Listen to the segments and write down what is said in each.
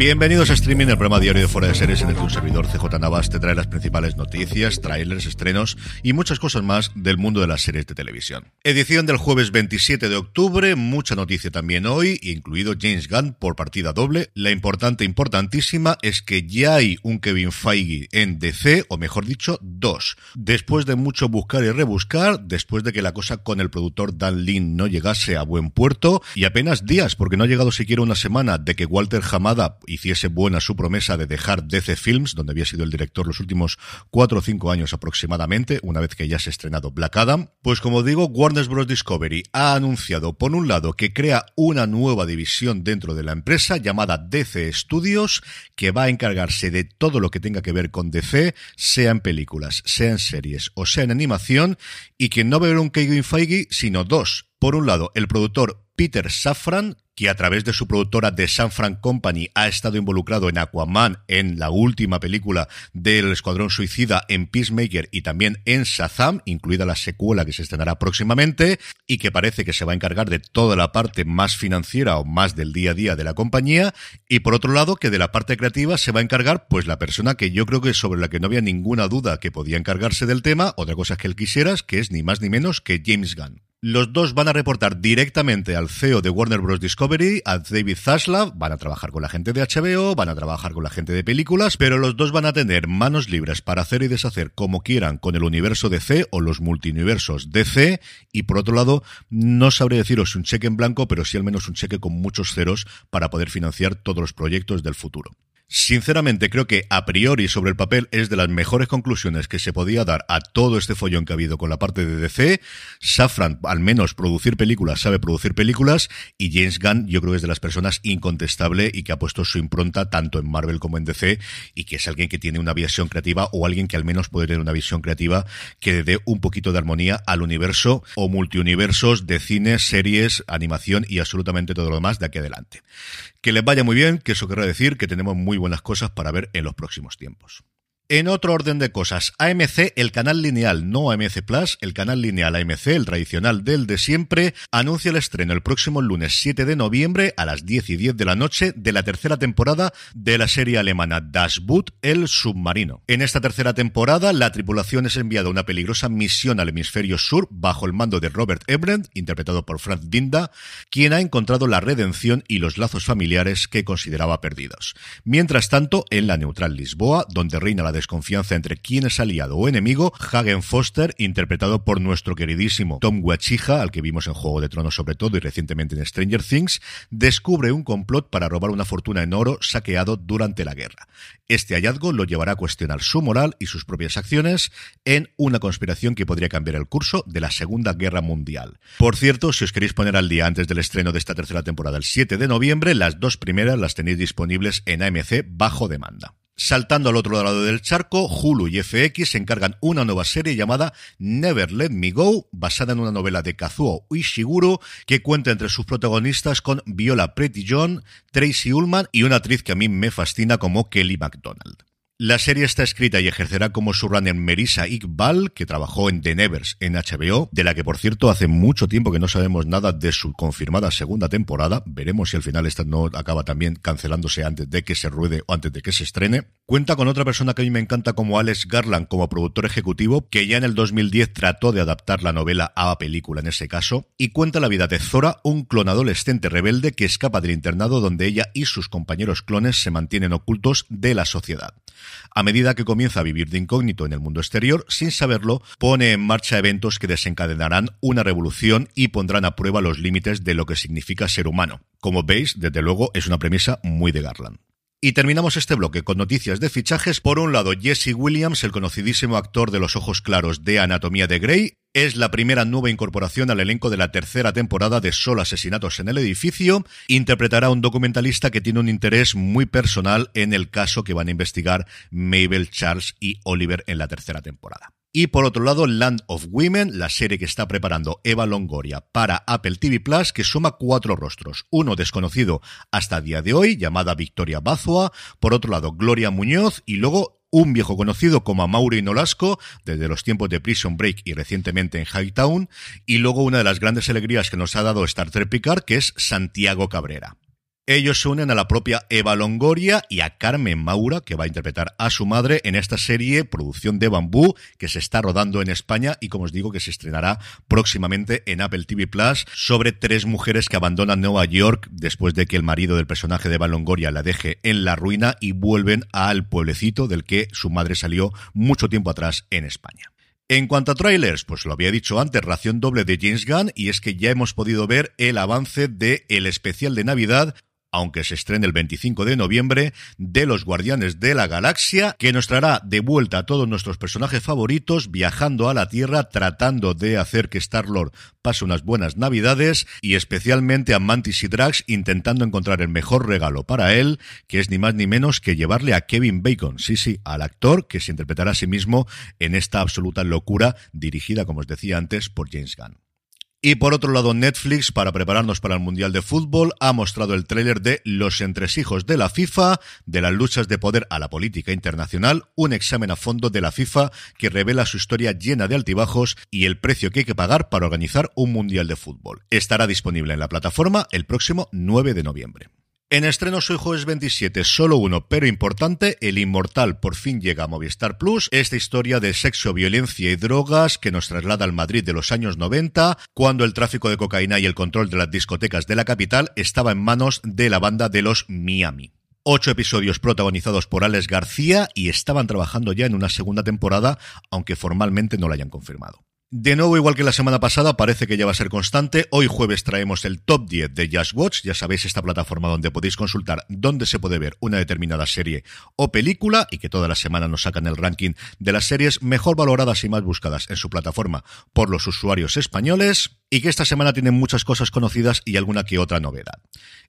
Bienvenidos a Streaming, el programa diario de Fuera de Series en el que un servidor CJ Navas te trae las principales noticias, trailers, estrenos y muchas cosas más del mundo de las series de televisión. Edición del jueves 27 de octubre, mucha noticia también hoy, incluido James Gunn por partida doble. La importante, importantísima, es que ya hay un Kevin Feige en DC, o mejor dicho, dos. Después de mucho buscar y rebuscar, después de que la cosa con el productor Dan Lin no llegase a buen puerto, y apenas días, porque no ha llegado siquiera una semana de que Walter Hamada hiciese buena su promesa de dejar DC Films, donde había sido el director los últimos cuatro o cinco años aproximadamente, una vez que ya se ha estrenado Black Adam. Pues como digo, Warner Bros. Discovery ha anunciado, por un lado, que crea una nueva división dentro de la empresa llamada DC Studios, que va a encargarse de todo lo que tenga que ver con DC, sea en películas, sea en series o sea en animación, y que no va un Kevin Feige, sino dos. Por un lado, el productor Peter Safran, que a través de su productora The San Fran Company ha estado involucrado en Aquaman, en la última película del Escuadrón Suicida, en Peacemaker y también en Shazam, incluida la secuela que se estrenará próximamente, y que parece que se va a encargar de toda la parte más financiera o más del día a día de la compañía, y por otro lado que de la parte creativa se va a encargar pues la persona que yo creo que sobre la que no había ninguna duda que podía encargarse del tema, otra cosa que él quisieras, que es ni más ni menos que James Gunn. Los dos van a reportar directamente al CEO de Warner Bros. Discovery, a David Zaslav, van a trabajar con la gente de HBO, van a trabajar con la gente de películas, pero los dos van a tener manos libres para hacer y deshacer como quieran con el universo DC o los multiuniversos DC, y por otro lado, no sabré deciros un cheque en blanco, pero sí al menos un cheque con muchos ceros para poder financiar todos los proyectos del futuro. Sinceramente, creo que a priori sobre el papel es de las mejores conclusiones que se podía dar a todo este follón que ha habido con la parte de DC. Safran, al menos producir películas, sabe producir películas. Y James Gunn, yo creo que es de las personas incontestable y que ha puesto su impronta tanto en Marvel como en DC. Y que es alguien que tiene una visión creativa o alguien que al menos puede tener una visión creativa que dé un poquito de armonía al universo o multiuniversos de cine, series, animación y absolutamente todo lo demás de aquí adelante. Que les vaya muy bien, que eso querrá decir que tenemos muy buenas cosas para ver en los próximos tiempos. En otro orden de cosas, AMC, el canal lineal, no AMC Plus, el canal lineal AMC, el tradicional del de siempre, anuncia el estreno el próximo lunes 7 de noviembre a las 10 y 10 de la noche de la tercera temporada de la serie alemana Das Boot, el submarino. En esta tercera temporada, la tripulación es enviada a una peligrosa misión al hemisferio sur bajo el mando de Robert Ebrandt, interpretado por Franz Dinda, quien ha encontrado la redención y los lazos familiares que consideraba perdidos. Mientras tanto, en la neutral Lisboa, donde reina la desconfianza entre quién es aliado o enemigo, Hagen Foster, interpretado por nuestro queridísimo Tom Guachija, al que vimos en Juego de Tronos sobre todo y recientemente en Stranger Things, descubre un complot para robar una fortuna en oro saqueado durante la guerra. Este hallazgo lo llevará a cuestionar su moral y sus propias acciones en una conspiración que podría cambiar el curso de la Segunda Guerra Mundial. Por cierto, si os queréis poner al día antes del estreno de esta tercera temporada, el 7 de noviembre, las dos primeras las tenéis disponibles en AMC bajo demanda. Saltando al otro lado del charco, Hulu y FX encargan una nueva serie llamada Never Let Me Go, basada en una novela de Kazuo Ishiguro, que cuenta entre sus protagonistas con Viola Pretty John, Tracy Ullman y una actriz que a mí me fascina como Kelly MacDonald. La serie está escrita y ejercerá como runner Merisa Iqbal, que trabajó en The Nevers en HBO, de la que por cierto hace mucho tiempo que no sabemos nada de su confirmada segunda temporada. Veremos si al final esta no acaba también cancelándose antes de que se ruede o antes de que se estrene. Cuenta con otra persona que a mí me encanta como Alex Garland como productor ejecutivo, que ya en el 2010 trató de adaptar la novela a película en ese caso, y cuenta la vida de Zora, un clon adolescente rebelde que escapa del internado donde ella y sus compañeros clones se mantienen ocultos de la sociedad. A medida que comienza a vivir de incógnito en el mundo exterior, sin saberlo, pone en marcha eventos que desencadenarán una revolución y pondrán a prueba los límites de lo que significa ser humano. Como veis, desde luego es una premisa muy de Garland. Y terminamos este bloque con noticias de fichajes. Por un lado, Jesse Williams, el conocidísimo actor de los ojos claros de Anatomía de Grey, es la primera nueva incorporación al elenco de la tercera temporada de Solo Asesinatos en el Edificio. Interpretará a un documentalista que tiene un interés muy personal en el caso que van a investigar Mabel, Charles y Oliver en la tercera temporada. Y por otro lado, Land of Women, la serie que está preparando Eva Longoria para Apple TV Plus, que suma cuatro rostros. Uno desconocido hasta día de hoy, llamada Victoria Bazua. Por otro lado, Gloria Muñoz. Y luego un viejo conocido como Amaury Nolasco, desde los tiempos de Prison Break y recientemente en Hightown, y luego una de las grandes alegrías que nos ha dado Star Trek Picard, que es Santiago Cabrera. Ellos se unen a la propia Eva Longoria y a Carmen Maura, que va a interpretar a su madre en esta serie, producción de Bambú, que se está rodando en España y, como os digo, que se estrenará próximamente en Apple TV Plus, sobre tres mujeres que abandonan Nueva York después de que el marido del personaje de Eva Longoria la deje en la ruina y vuelven al pueblecito del que su madre salió mucho tiempo atrás en España. En cuanto a trailers, pues lo había dicho antes, ración doble de James Gunn, y es que ya hemos podido ver el avance de el especial de Navidad aunque se estrene el 25 de noviembre, de Los Guardianes de la Galaxia, que nos traerá de vuelta a todos nuestros personajes favoritos viajando a la Tierra, tratando de hacer que Star-Lord pase unas buenas Navidades y especialmente a Mantis y Drax intentando encontrar el mejor regalo para él, que es ni más ni menos que llevarle a Kevin Bacon, sí, sí, al actor que se interpretará a sí mismo en esta absoluta locura dirigida, como os decía antes, por James Gunn. Y por otro lado, Netflix, para prepararnos para el Mundial de Fútbol, ha mostrado el tráiler de Los entresijos de la FIFA, de las luchas de poder a la política internacional, un examen a fondo de la FIFA que revela su historia llena de altibajos y el precio que hay que pagar para organizar un Mundial de Fútbol. Estará disponible en la plataforma el próximo 9 de noviembre. En estreno hoy jueves 27, solo uno, pero importante, El Inmortal por fin llega a Movistar Plus, esta historia de sexo, violencia y drogas que nos traslada al Madrid de los años 90, cuando el tráfico de cocaína y el control de las discotecas de la capital estaba en manos de la banda de los Miami. Ocho episodios protagonizados por Alex García y estaban trabajando ya en una segunda temporada, aunque formalmente no la hayan confirmado. De nuevo, igual que la semana pasada, parece que ya va a ser constante. Hoy jueves traemos el top 10 de Just Watch. Ya sabéis, esta plataforma donde podéis consultar dónde se puede ver una determinada serie o película y que toda la semana nos sacan el ranking de las series mejor valoradas y más buscadas en su plataforma por los usuarios españoles y que esta semana tienen muchas cosas conocidas y alguna que otra novedad.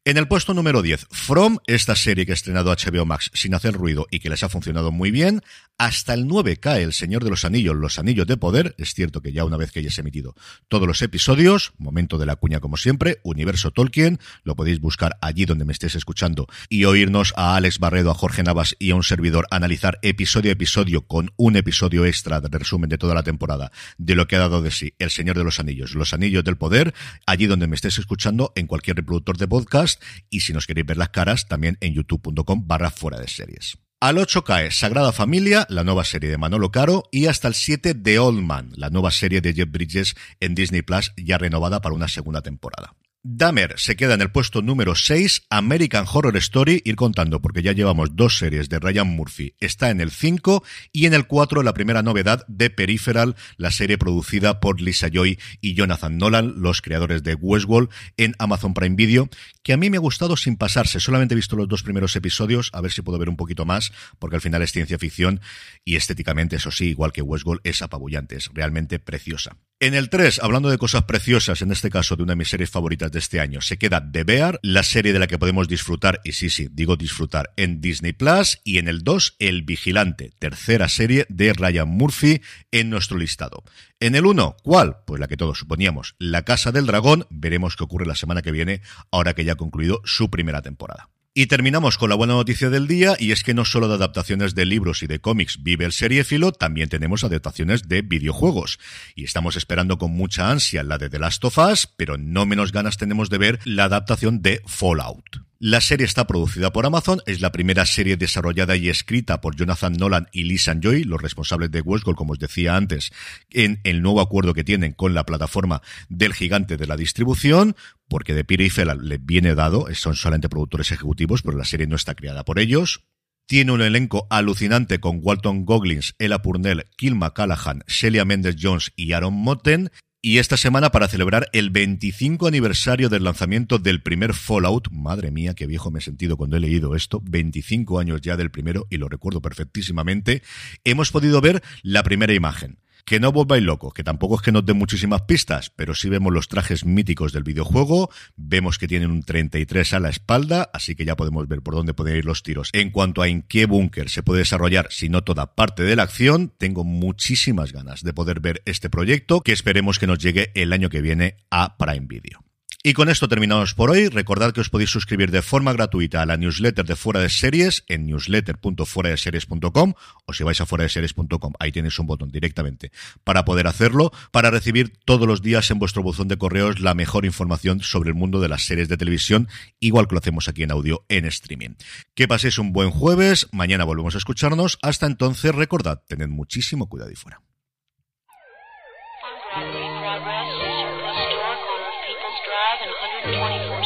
En el puesto número 10, From, esta serie que ha estrenado HBO Max sin hacer ruido y que les ha funcionado muy bien. Hasta el 9 cae El Señor de los Anillos, Los Anillos de Poder. Es cierto que ya una vez que hayas emitido todos los episodios, momento de la cuña como siempre, Universo Tolkien, lo podéis buscar allí donde me estéis escuchando y oírnos a Alex Barredo, a Jorge Navas y a un servidor analizar episodio a episodio con un episodio extra de resumen de toda la temporada de lo que ha dado de sí El Señor de los Anillos, Los Anillos del Poder, allí donde me estés escuchando, en cualquier reproductor de podcast, y si nos queréis ver las caras, también en youtube.com barra fuera de series. Al 8 cae Sagrada Familia, la nueva serie de Manolo Caro, y hasta el 7 The Old Man, la nueva serie de Jeff Bridges en Disney Plus, ya renovada para una segunda temporada. Dahmer se queda en el puesto número 6, American Horror Story, ir contando porque ya llevamos dos series de Ryan Murphy, está en el 5 y en el 4 la primera novedad de Peripheral, la serie producida por Lisa Joy y Jonathan Nolan, los creadores de Westworld en Amazon Prime Video, que a mí me ha gustado sin pasarse, solamente he visto los dos primeros episodios, a ver si puedo ver un poquito más, porque al final es ciencia ficción y estéticamente, eso sí, igual que Westworld, es apabullante, es realmente preciosa. En el 3, hablando de cosas preciosas, en este caso de una de mis series favoritas de este año, se queda The Bear, la serie de la que podemos disfrutar, y sí, sí, digo disfrutar, en Disney Plus, y en el 2, El Vigilante, tercera serie de Ryan Murphy en nuestro listado. En el 1, ¿cuál? Pues la que todos suponíamos, La Casa del Dragón, veremos qué ocurre la semana que viene, ahora que ya ha concluido su primera temporada. Y terminamos con la buena noticia del día, y es que no solo de adaptaciones de libros y de cómics vive el seriéfilo, también tenemos adaptaciones de videojuegos. Y estamos esperando con mucha ansia la de The Last of Us, pero no menos ganas tenemos de ver la adaptación de Fallout. La serie está producida por Amazon, es la primera serie desarrollada y escrita por Jonathan Nolan y Lee Joy, los responsables de Westworld, como os decía antes, en el nuevo acuerdo que tienen con la plataforma del gigante de la distribución, porque de Piri y le viene dado, son solamente productores ejecutivos, pero la serie no está creada por ellos. Tiene un elenco alucinante con Walton Goggins, Ella Purnell, Kilma Callahan, Shelia Mendes Jones y Aaron Motten. Y esta semana, para celebrar el 25 aniversario del lanzamiento del primer Fallout, madre mía, qué viejo me he sentido cuando he leído esto, 25 años ya del primero, y lo recuerdo perfectísimamente, hemos podido ver la primera imagen. Que no volváis locos, que tampoco es que nos den muchísimas pistas, pero sí vemos los trajes míticos del videojuego, vemos que tienen un 33 a la espalda, así que ya podemos ver por dónde pueden ir los tiros. En cuanto a en qué búnker se puede desarrollar, si no toda parte de la acción, tengo muchísimas ganas de poder ver este proyecto, que esperemos que nos llegue el año que viene a Prime Video. Y con esto terminamos por hoy. Recordad que os podéis suscribir de forma gratuita a la newsletter de Fuera de Series en newsletter.fueradeseries.com o si vais a fuera de series.com, ahí tenéis un botón directamente para poder hacerlo, para recibir todos los días en vuestro buzón de correos la mejor información sobre el mundo de las series de televisión, igual que lo hacemos aquí en audio en streaming. Que paséis un buen jueves, mañana volvemos a escucharnos. Hasta entonces, recordad, tened muchísimo cuidado y fuera. 5 and 124.